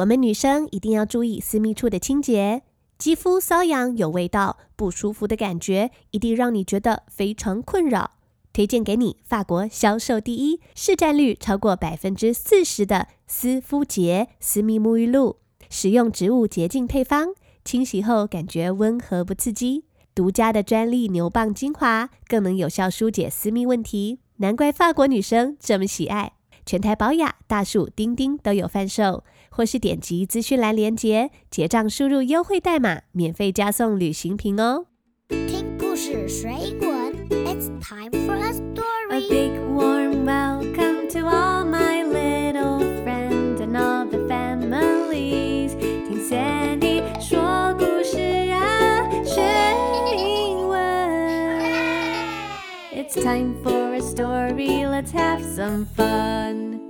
我们女生一定要注意私密处的清洁，肌肤瘙痒、有味道、不舒服的感觉，一定让你觉得非常困扰。推荐给你法国销售第一、市占率超过百分之四十的丝肤洁私密沐浴露，使用植物洁净配方，清洗后感觉温和不刺激。独家的专利牛蒡精华更能有效疏解私密问题，难怪法国女生这么喜爱。全台保雅、大树、钉钉都有贩售，或是点击资讯栏链接结账，输入优惠代码，免费加送旅行瓶哦。听故事水滚，It's time for a story. A big warm welcome to all my little friends and all the families。听 Sandy 说故事啊，学英文。It's time for story. Let's have some fun.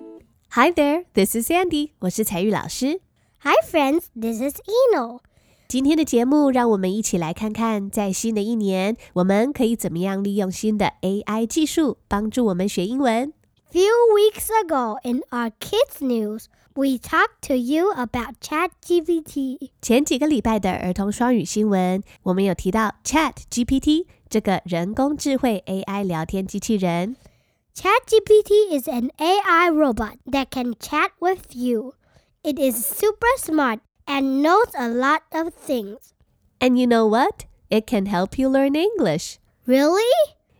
Hi there, this is Sandy. 我是彩玉老师。 Hi friends, this is Eno. 今天的节目，让我们一起来看看，在新的一年，我们可以怎么样利用新的 AI 技术，帮助我们学英文。 Few weeks ago in our kids news, we talked to you about ChatGPT. 前几个礼拜的儿童双语新闻，我们有提到 Chat GPT 这个人工智慧 AI 聊天机器人。 ChatGPT is an AI robot that can chat with you. It is super smart and knows a lot of things. And you know what? It can help you learn English. Really?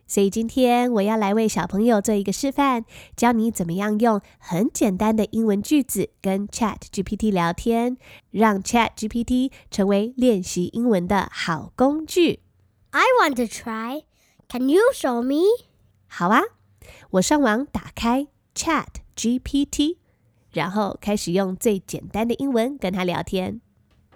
所以今天我要来为小朋友做一个示范，教你怎么样用很简单的英文句子跟 Chat GPT 聊天，让 Chat GPT 成为练习英文的好工具。 I want to try. Can you show me? 好啊， 我上网打开 Chat GPT，然后开始用最简单的英文跟他聊天。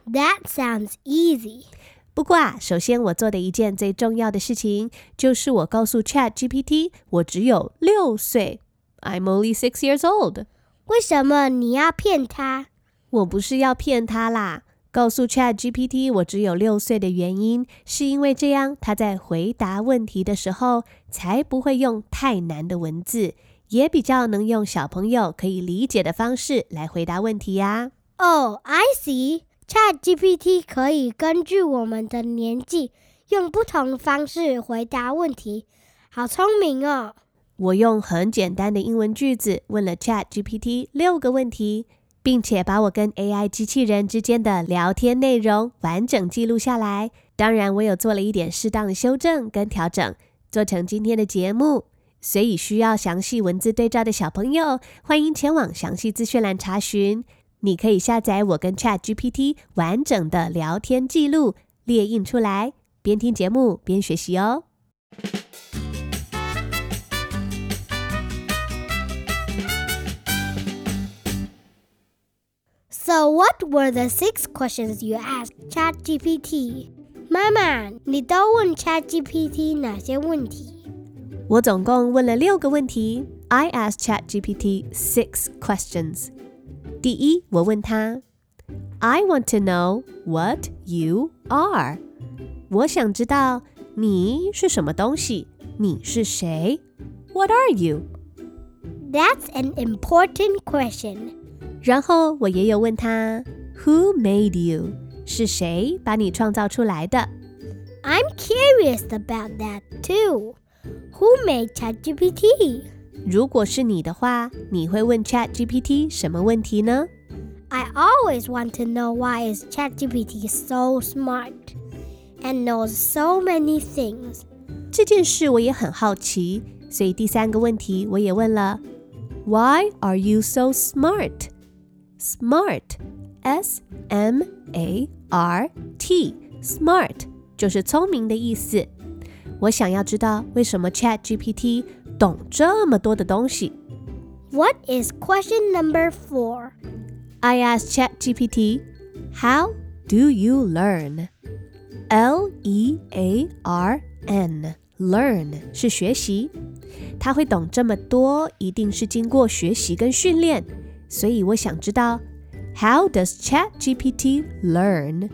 That sounds easy. 不过啊，首先我做的一件最重要的事情，就是我告诉 Chat GPT 我只有六岁，I'm only six years old。为什么你要骗他？我不是要骗他啦，告诉 Chat GPT 我只有六岁的原因，是因为这样他在回答问题的时候，才不会用太难的文字，也比较能用小朋友可以理解的方式来回答问题呀、Oh, I see. ChatGPT 可以根据我们的年纪，用不同方式回答问题。好聪明哦！我用很简单的英文句子问了 Chat GPT 六个问题，并且把我跟 AI 机器人之间的聊天内容完整记录下来。当然，我有做了一点适当的修正跟调整，做成今天的节目。所以，需要详细文字对照的小朋友，欢迎前往详细资讯栏查询。你可以下载我跟 Chat GPT 完整的聊天记录，列印出来，边听节目边学习哦。So, what were the six questions you asked ChatGPT? 妈妈，你都问 ChatGPT 哪些问题？我总共问了六个问题。I asked ChatGPT six questions. 第一，我问他，I want to know what you are. 我想知道你是什么东西，你是谁？What are you? That's an important question. 然后我也有问他，Who made you? 是谁把你创造出来的？ I'm curious about that too. Who made ChatGPT? 如果是你的话，你会问 ChatGPT 什么问题呢？ I always want to know why is ChatGPT so smart and knows so many things. 这件事我也很好奇，所以第三个问题我也问了：Why are you so smart? Smart, S M A R T, smart 就是聪明的意思。我想要知道为什么 Chat GPT 懂这么多的东西。 What is question number four? I asked Chat GPT, How do you learn? L E A R N, learn 是学习。他会懂这么多，一定是经过学习跟训练。 所以我想知道，How does Chat GPT learn？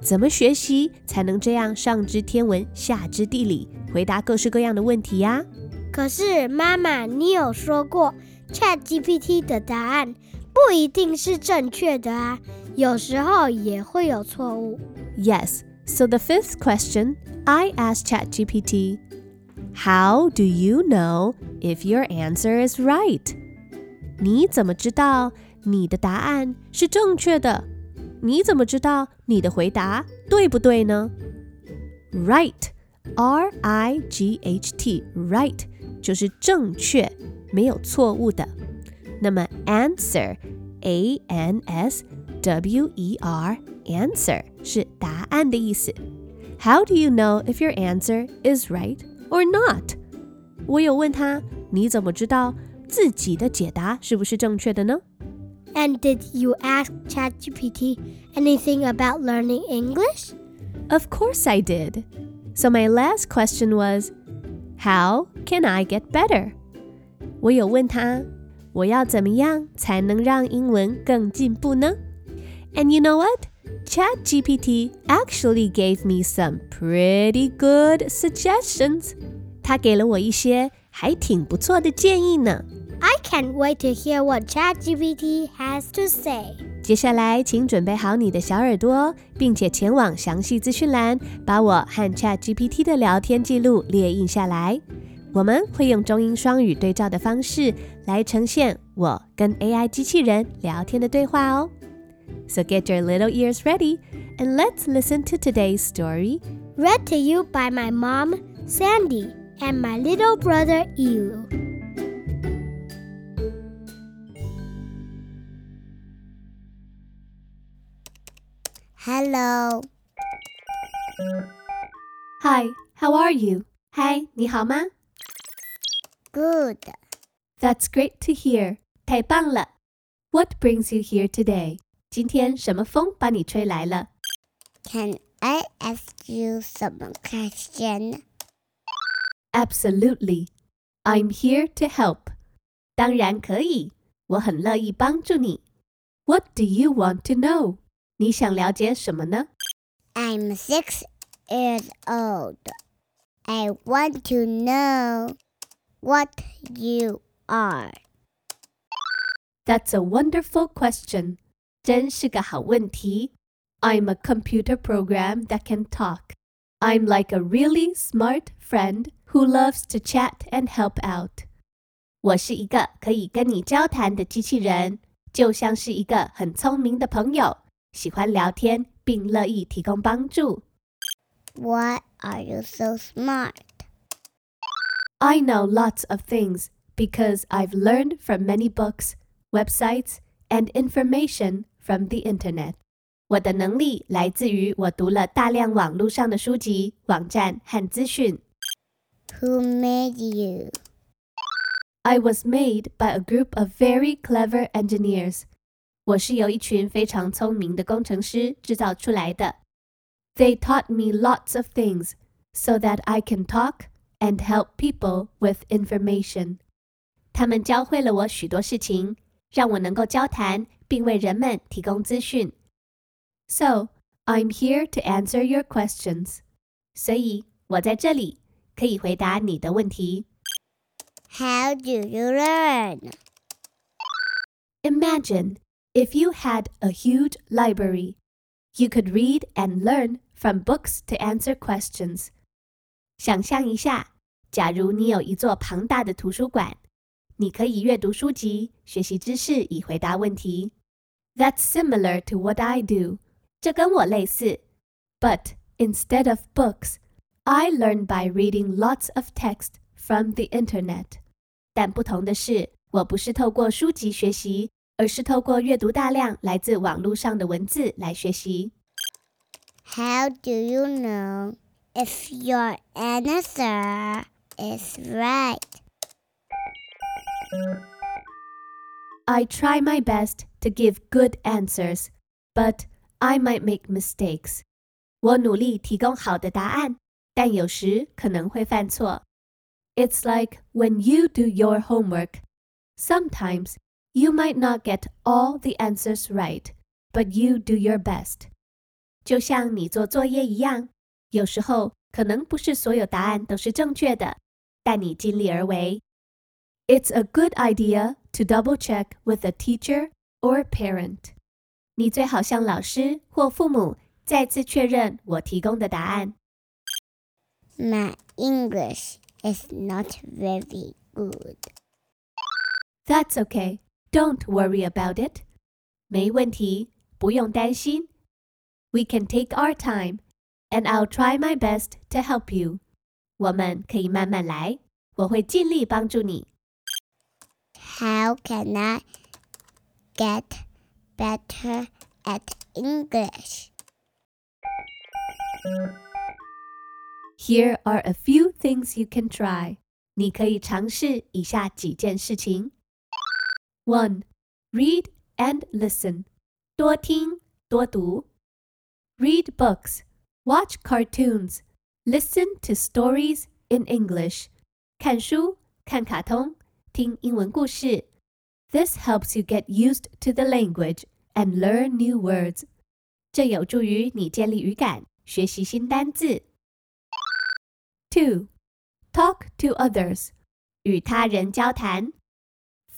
怎么学习才能这样上知天文下知地理，回答各式各样的问题呀、可是妈妈，你有说过 ChatGPT 的答案 不一定是正确的啊，有时候也会有错误。 Yes. So the fifth question, I asked ChatGPT, How do you know if your answer is right? 你怎么知道你的答案是正确的？你怎么知道你的回答对不对呢？Right, R I G H T, right 就是正确，没有错误的。那么 answer, A N S W E R, answer 是答案的意思。How do you know if your answer is right or not？我有问他，你怎么知道 自己的解答是不是正确的呢？ And did you ask ChatGPT anything about learning English? Of course I did. So my last question was, How can I get better? 我有问他，我要怎么样才能让英文更进步呢？And you know what? ChatGPT actually gave me some pretty good suggestions. 他给了我一些还挺不错的建议呢。 I can't wait to hear what ChatGPT has to say. 接下来，请准备好你的小耳朵，并且前往详细资讯栏，把我和 ChatGPT 的聊天记录列印下来。我们会用中英双语对照的方式来呈现我跟 AI 机器人聊天的对话哦。So get your little ears ready and let's listen to today's story. Read to you by my mom, Sandy, and my little brother, Elu. Hello. Hi, how are you? Hi, 你好吗 Good. That's great to hear. 太棒了。What brings you here today? 今天什么风把你吹来了？ Can I ask you some question? Absolutely. I'm here to help. 当然可以，我很乐意帮助你。What do you want to know? 你想了解什么呢 I'm six years old. I want to know what you are. That's a wonderful question. 真是个好问题。I'm a computer program that can talk. I'm like a really smart friend who loves to chat and help out. 我是一个可以跟你交谈的机器人，就像是一个很聪明的朋友， 喜欢聊天并乐意提供帮助。 Why are you so smart? I know lots of things because I've learned from many books, websites, and information from the internet. 我的能力来自于我读了大量网络上的书籍、网站和资讯。 Who made you? I was made by a group of very clever engineers. 我是由一群非常聪明的工程师制造出来的。They taught me lots of things so that I can talk and help people with information. 他们教会了我许多事情，让我能够交谈并为人们提供资讯。So I'm here to answer your questions. 所以我在这里可以回答你的问题。 How do you learn? Imagine if you had a huge library. You could read and learn from books to answer questions. 想象一下，假如你有一座庞大的图书馆，你可以阅读书籍，学习知识以回答问题。That's similar to what I do. 这跟我类似。But instead of books, I learn by reading lots of text from the internet. 但不同的是，我不是透过书籍学习， 而是透过阅读大量来自网络上的文字来学习。 How do you know if your answer is right? I try my best to give good answers, but I might make mistakes. 我努力提供好的答案，但有时可能会犯错。It's like when you do your homework. Sometimes you might not get all the answers right, but you do your best. 就像你做作业一样，有时候可能不是所有答案都是正确的，但你尽力而为。It's a good idea to double check with a teacher or parent。你最好向老师或父母再次确认我提供的答案。My English is not very good. That's okay. Don't worry about it. 没问题，不用担心。We can take our time, and I'll try my best to help you. 我们可以慢慢来，我会尽力帮助你。How can I get better at English? Here are a few things you can try. 你可以尝试以下几件事情。 One, read and listen. 多听多读。Read books, watch cartoons, listen to stories in English. 看书、看卡通、听英文故事。This helps you get used to the language and learn new words. 这有助于你建立语感，学习新单字。Two, talk to others. 与他人交谈。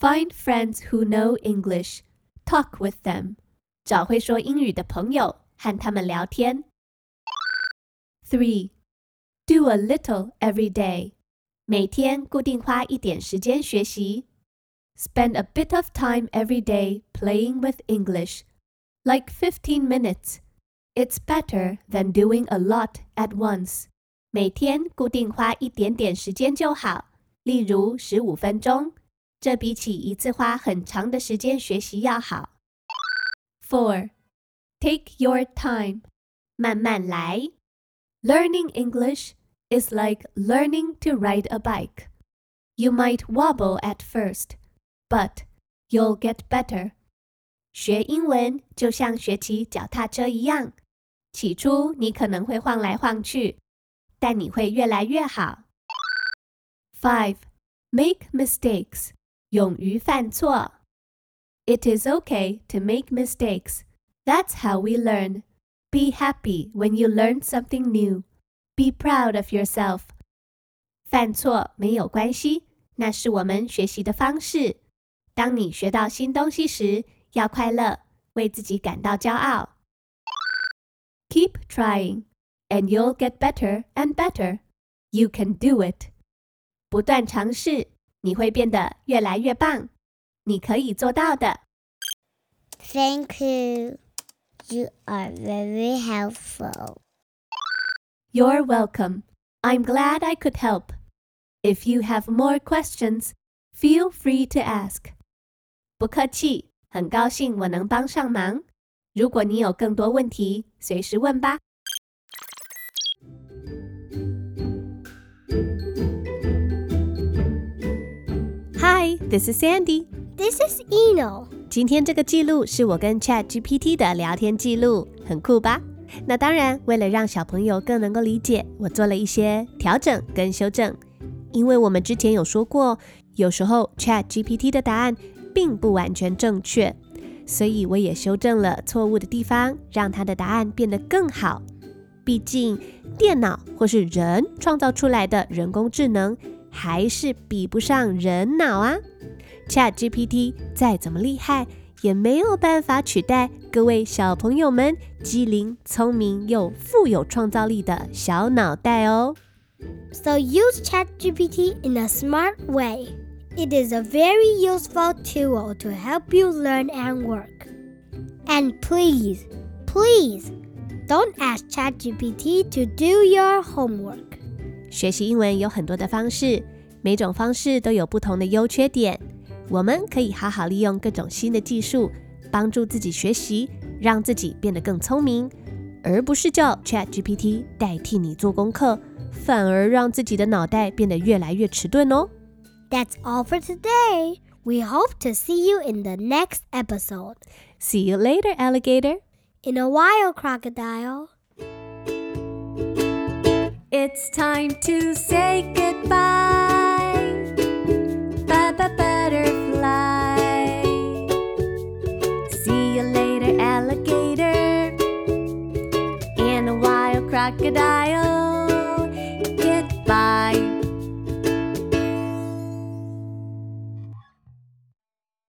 Find friends who know English. Talk with them. 找会说英语的朋友，和他们聊天。Three, do a little every day. 每天固定花一点时间学习。Spend a bit of time every day playing with English, like 15 minutes. It's better than doing a lot at once. 每天固定花一点点时间就好，例如十五分钟， 这比起一次花很长的时间学习要好。Four, take your time. 慢慢来。Learning English is like learning to ride a bike. You might wobble at first, but you'll get better. 学英文就像学骑脚踏车一样，起初你可能会晃来晃去，但你会越来越好。Five, make mistakes. 勇于犯错。It is okay to make mistakes. That's how we learn. Be happy when you learn something new. Be proud of yourself. 犯错没有关系，那是我们学习的方式。当你学到新东西时，要快乐，为自己感到骄傲。Keep trying, and you'll get better and better. You can do it. 不断尝试， 你会变得越来越棒。你可以做到的。Thank you. You are very helpful. You're welcome. I'm glad I could help. If you have more questions, feel free to ask. 不客气，很高兴我能帮上忙。如果你有更多问题，随时问吧。This is Sandy. This is Eno. 今天这个记录是我跟 Chat GPT 的聊天记录，很酷吧？那当然，为了让小朋友更能够理解，我做了一些调整跟修正。因为我们之前有说过，有时候 Chat GPT 的答案并不完全正确，所以我也修正了错误的地方，让它的答案变得更好。毕竟，电脑或是人创造出来的人工智能，还是比不上人脑啊。Chat GPT 再怎么厉害，也没有办法取代各位小朋友们机灵、聪明又富有创造力的小脑袋哦。 So use ChatGPT in a smart way. It is a very useful tool to help you learn and work. And please, please, don't ask ChatGPT to do your homework. 学习英文有很多的方式，每种方式都有不同的优缺点。 我们可以好好利用各种新的技术，帮助自己学习，让自己变得更聪明，而不是叫 ChatGPT 代替你做功课，反而让自己的脑袋变得越来越迟钝哦。 That's all for today. We hope to see you in the next episode. See you later, alligator. In a while, crocodile. It's time to say goodbye. crocodile.